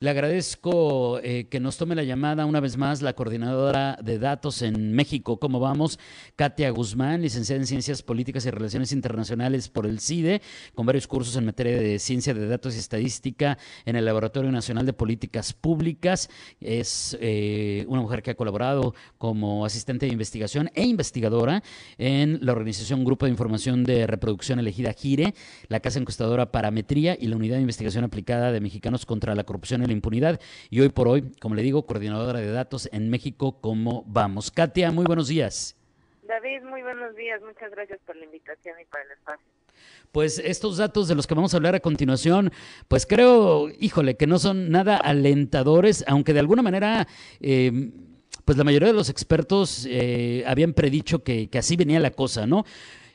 Le agradezco eh, que nos tome la llamada una vez más la coordinadora de datos en México. ¿Cómo vamos? Katia Guzmán, licenciada en Ciencias Políticas y Relaciones Internacionales por el CIDE, con varios cursos en materia de ciencia de datos y estadística en el Laboratorio Nacional de Políticas Públicas. Es eh, una mujer que ha colaborado como asistente de investigación e investigadora en la organización Grupo de Información de Reproducción Elegida GIRE, la Casa Encuestadora Parametría y la Unidad de Investigación Aplicada de Mexicanos contra la Corrupción la impunidad. Y hoy por hoy, como le digo, coordinadora de datos en México, ¿cómo vamos? Katia, muy buenos días. David, muy buenos días. Muchas gracias por la invitación y por el espacio. Pues estos datos de los que vamos a hablar a continuación, pues creo, híjole, que no son nada alentadores, aunque de alguna manera... Eh, pues la mayoría de los expertos eh, habían predicho que, que así venía la cosa, ¿no?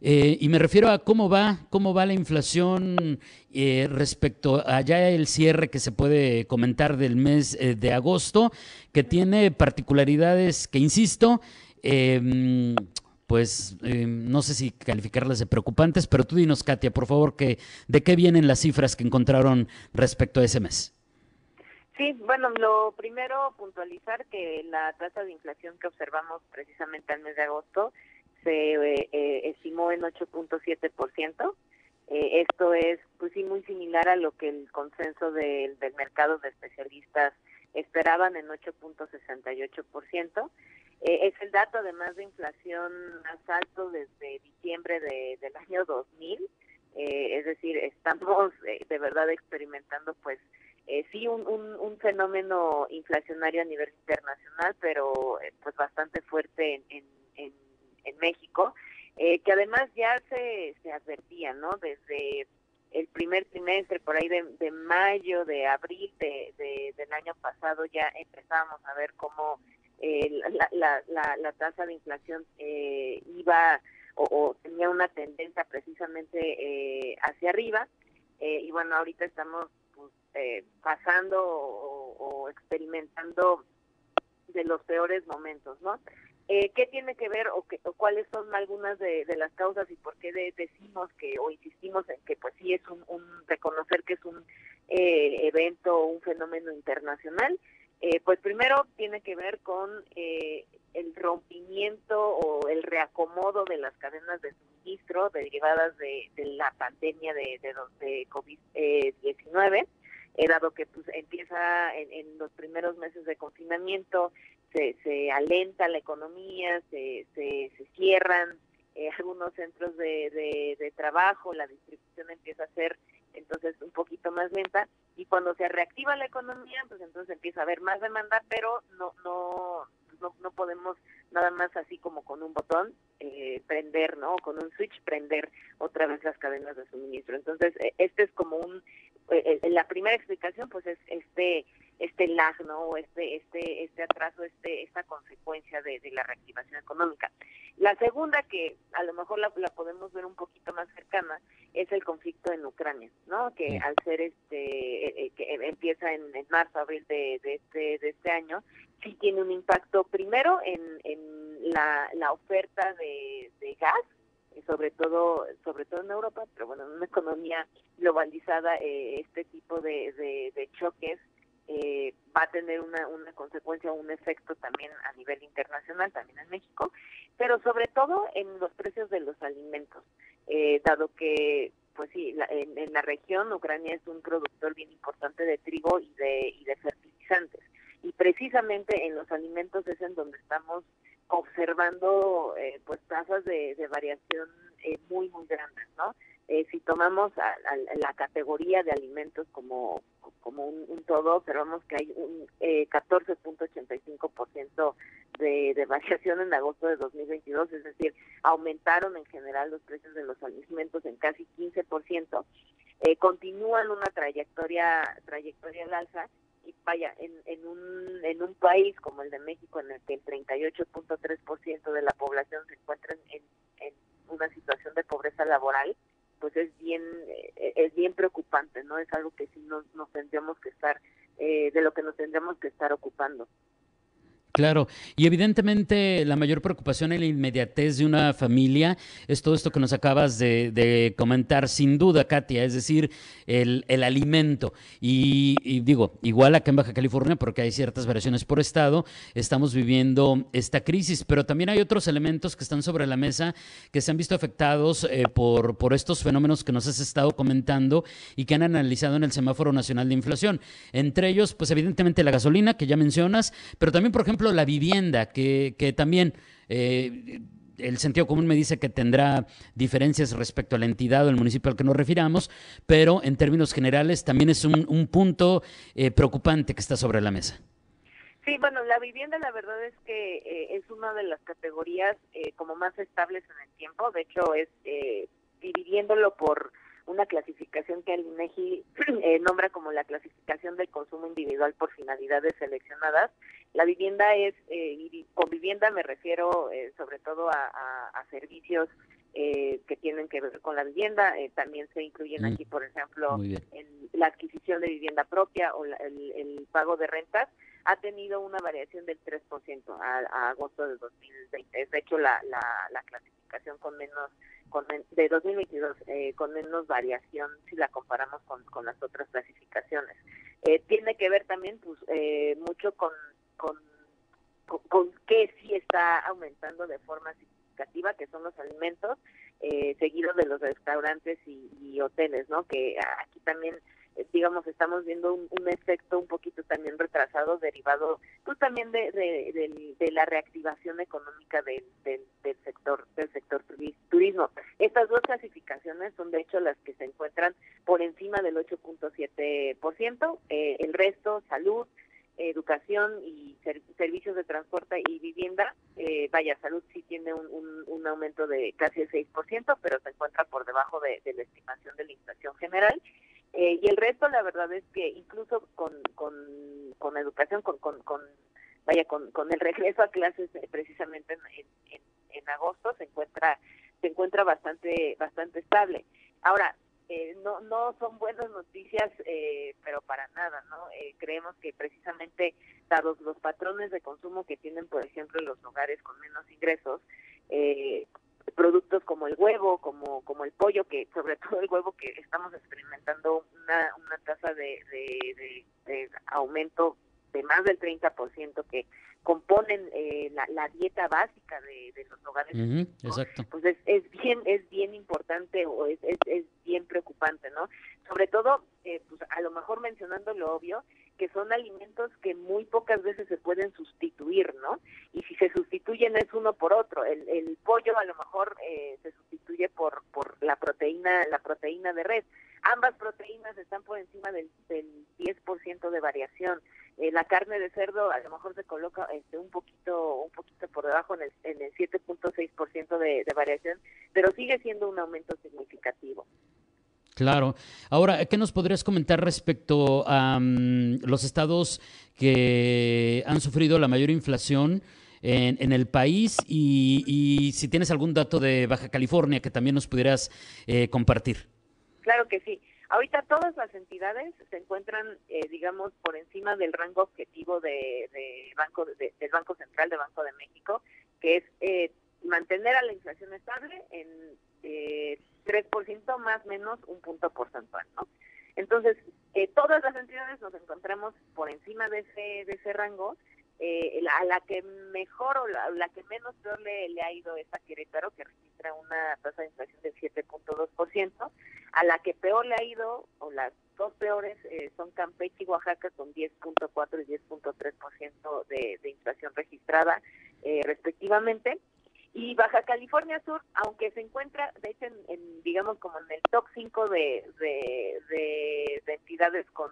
Eh, y me refiero a cómo va, cómo va la inflación eh, respecto a el cierre que se puede comentar del mes eh, de agosto, que tiene particularidades que, insisto, em, pues em, no sé si calificarlas de preocupantes, pero tú dinos, Katia, por favor, que, de qué vienen las cifras que encontraron respecto a ese mes. Sí, bueno, lo primero puntualizar que la tasa de inflación que observamos precisamente al mes de agosto se eh, eh, estimó en 8.7%. Eh, esto es, pues sí, muy similar a lo que el consenso del mercado de especialistas esperaban en 8.68%. Eh, es el dato además de inflación más alto desde diciembre de, del año 2000. Eh, es decir, estamos eh, de verdad experimentando pues eh, sí un, un, un, fenómeno inflacionario a nivel internacional, pero pues bastante fuerte en, en en México, eh, que además ya se, se advertía, ¿no? Desde el primer trimestre, por ahí de, mayo, de abril de, de, del año pasado, ya empezábamos a ver cómo eh, la, la, la, la, tasa de inflación eh, iba o, tenía una tendencia precisamente eh, hacia arriba. Eh, y bueno, ahorita estamos pues, eh, pasando o experimentando de los peores momentos, ¿no? Eh, ¿Qué tiene que ver o, que, o cuáles son algunas de, las causas y por qué de, decimos que o insistimos en que pues sí es un, un reconocer que es un eh, evento o un fenómeno internacional? Eh, pues primero tiene que ver con eh, el rompimiento o el reacomodo de las cadenas de suministro derivadas de, de la pandemia de, de, de COVID-19, eh, dado que pues empieza en, en los primeros meses de confinamiento, se, se alenta la economía, se, se, cierran eh, algunos centros de, de, trabajo, la distribución empieza a ser entonces un poquito más lenta y cuando se reactiva la economía, pues entonces empieza a haber más demanda, pero no no no, no podemos nada más así como con un botón eh, prender, ¿no? Con un switch prender otra vez las cadenas de suministro. Entonces, este es como un la primera explicación pues es este este lag, ¿no? Este, este, este atraso, este, esta consecuencia de, de, la reactivación económica. La segunda, que a lo mejor la, la, podemos ver un poquito más cercana, es el conflicto en Ucrania, ¿no? Que sí. al ser este, eh, que empieza en, en, marzo, abril de, de, este, de este año, sí tiene un impacto primero en, en la, la oferta de, de gas, sobre todo sobre todo en Europa, pero bueno, en una economía globalizada, eh, este tipo de, de, choques eh, va a tener una, una consecuencia, un efecto también a nivel internacional, también en México, pero sobre todo en los precios de los alimentos, eh, dado que, pues sí, la, en, en, la región Ucrania es un productor bien importante de trigo y de, y de fertilizantes, y precisamente en los alimentos es en donde estamos observando eh, pues tasas de, de variación eh, muy, muy grandes, ¿no? Eh, si tomamos a, a, la categoría de alimentos como, como un, un todo, observamos que hay un eh, 14.85% de, de variación en agosto de 2022, es decir, aumentaron en general los precios de los alimentos en casi 15%. Eh, continúan una trayectoria trayectoria al alza y vaya, en, en, un, en un país como el de México, en el que el 38.3% de la población se encuentra en, una situación de pobreza laboral, pues es bien eh, es bien preocupante, ¿no? Es algo que sí nos, nos tendríamos que estar eh, de lo que nos tendremos que estar ocupando. Claro, y evidentemente la mayor preocupación en la inmediatez de una familia es todo esto que nos acabas de, comentar, sin duda, Katia, es decir, el, alimento. Y, digo, igual acá en Baja California, porque hay ciertas variaciones por estado, estamos viviendo esta crisis, pero también hay otros elementos que están sobre la mesa que se han visto afectados eh, por estos fenómenos que nos has estado comentando y que han analizado en el Semáforo Nacional de Inflación. Entre ellos, pues evidentemente la gasolina, que ya mencionas, pero también, por ejemplo, la vivienda, que, que también eh, el sentido común me dice que tendrá diferencias respecto a la entidad o el municipio al que nos refiramos, pero en términos generales también es un, un punto eh, preocupante que está sobre la mesa. Sí, bueno, la vivienda la verdad es que eh, es una de las categorías como más estables en el tiempo, de hecho es dividiéndolo por una clasificación que el INEGI eh, nombra como la clasificación del consumo individual por finalidades seleccionadas. La vivienda es, eh, y con vivienda me refiero eh, sobre todo a, servicios que tienen que ver con la vivienda. también se incluyen mm. aquí, por ejemplo, la adquisición de vivienda propia o el, pago de rentas ha tenido una variación del 3% a, a agosto de 2020. Es de hecho la, la, la clasificación con menos con, de 2022 eh, con menos variación si la comparamos con, con las otras clasificaciones. Eh, tiene que ver también pues eh, mucho con, con, con, que sí está aumentando de forma significativa, que son los alimentos, eh, seguidos de los restaurantes y, y hoteles, ¿no? Que aquí también digamos, estamos viendo un, efecto un poquito también retrasado derivado pues también de, de, la reactivación económica del, del, sector del sector turismo. Estas dos clasificaciones son de hecho las que se encuentran por encima del 8.7%, eh, el resto salud, educación y servicios de transporte y vivienda, eh, vaya, salud sí tiene un, un, aumento de casi el 6%, pero se encuentra por debajo de, de la estimación de la inflación general eh, y el resto, la verdad es que incluso con, con, con educación, con, con, con vaya, con, con el regreso a clases eh, precisamente en, en, en, agosto se encuentra se encuentra bastante bastante estable. Ahora, eh, no no son buenas noticias, eh, pero para nada, ¿no? Eh, creemos que precisamente dados los patrones de consumo que tienen, por ejemplo, los hogares con menos ingresos, eh, productos como el huevo, como, como el pollo, que sobre todo el huevo que estamos experimentando una, una tasa de, de, aumento de más del 30% que componen eh, la, la, dieta básica de, los hogares. exacto. Pues es, es, bien es bien importante o es, es, es bien preocupante, ¿no? Sobre todo, eh, pues a lo mejor mencionando lo obvio, que son alimentos que muy pocas veces se pueden sustituir, ¿no? Y si se sustituyen es uno por otro. El, el pollo a lo mejor eh, se sustituye por, por la proteína la proteína de red. Ambas proteínas están por encima del, del 10% de variación. Eh, la carne de cerdo a lo mejor se coloca este, un poquito un poquito por debajo en el, en el 7.6% de, de variación, pero sigue siendo un aumento significativo. Claro. Ahora, ¿qué nos podrías comentar respecto a mm, los estados que han sufrido la mayor inflación en, el país y, si tienes algún dato de Baja California que también nos pudieras eh, compartir? Claro que sí. Ahorita todas las entidades se encuentran, eh, digamos, por encima del rango objetivo de, banco del Banco Central de Banco de México, que es eh, mantener a la inflación estable en eh, 3% más menos un punto porcentual, ¿no? Entonces, eh, todas las entidades nos encontramos por encima de ese, de ese rango. Eh, la, a la que mejor o la, que menos peor le, le, ha ido es a Querétaro, que registra una tasa de inflación del 7.2%. A la que peor le ha ido, o las dos peores, eh, son Campeche y Oaxaca, con 10.4 y 10.3% de, de inflación registrada, eh, respectivamente. Y Baja California Sur, aunque se encuentra, de hecho, en, digamos como en el top 5 de, de, entidades con,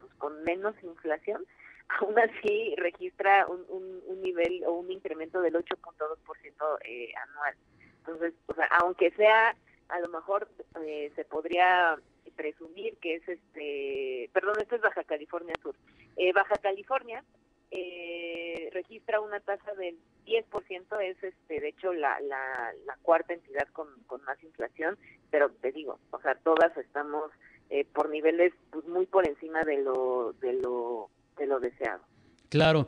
pues, con menos inflación, aún así registra un, un, nivel o un incremento del 8.2% eh, anual. Entonces, o sea, aunque sea, a lo mejor eh, se podría presumir que es este, perdón, esto es Baja California Sur. Eh, Baja California eh, registra una tasa del 10%, es este, de hecho la, la, cuarta entidad con, con, más inflación, pero te digo, o sea, todas estamos eh, por niveles pues, muy por encima de lo, de lo, de lo deseado. Claro.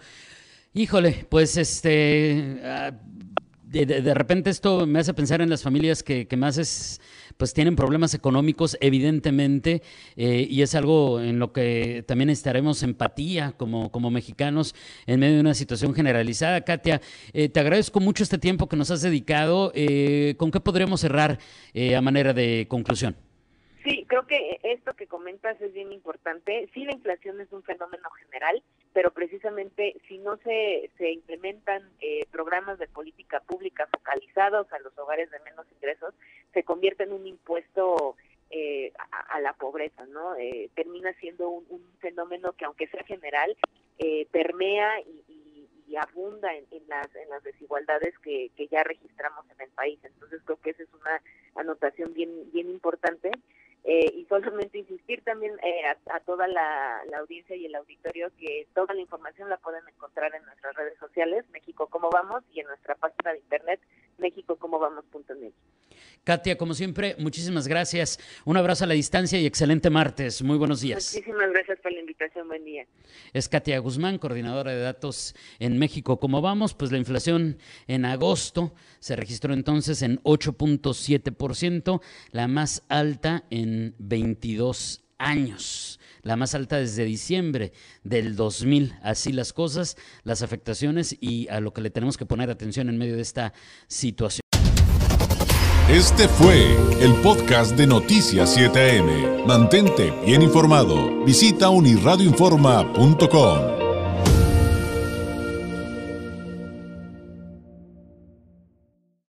Híjole, pues este, ah, de, repente esto me hace pensar en las familias que, más es, pues tienen problemas económicos, evidentemente, eh, y es algo en lo que también estaremos empatía como, como mexicanos en medio de una situación generalizada. Katia, eh, te agradezco mucho este tiempo que nos has dedicado. Eh, ¿Con qué podríamos cerrar a manera de conclusión? Sí, creo que esto que comentas es bien importante. Sí, la inflación es un fenómeno general, pero precisamente si no se, se implementan eh, programas de política pública focalizados a los hogares de menos ingresos, se convierte en un impuesto eh, a, la pobreza, ¿no? Eh, termina siendo un, fenómeno que aunque sea general, permea y, abunda en, las, en las desigualdades que, que ya registramos en el país. Entonces creo que esa es una anotación bien, bien importante. Eh, y solamente insistir también eh, a, toda la, audiencia y el auditorio que toda la información la pueden encontrar en nuestras redes sociales, México Cómo Vamos, y en nuestra página de internet, mexicocomobamos.net. Katia, como siempre, muchísimas gracias. Un abrazo a la distancia y excelente martes. Muy buenos días. Muchísimas gracias por la invitación. Buen día. Es Katia Guzmán, coordinadora de datos en México. ¿Cómo vamos? Pues la inflación en agosto se registró entonces en 8.7%, la más alta en 22 años la más alta desde diciembre del 2000. Así las cosas, las afectaciones y a lo que le tenemos que poner atención en medio de esta situación. Este fue el podcast de Noticias 7am. Mantente bien informado. Visita unirradioinforma.com.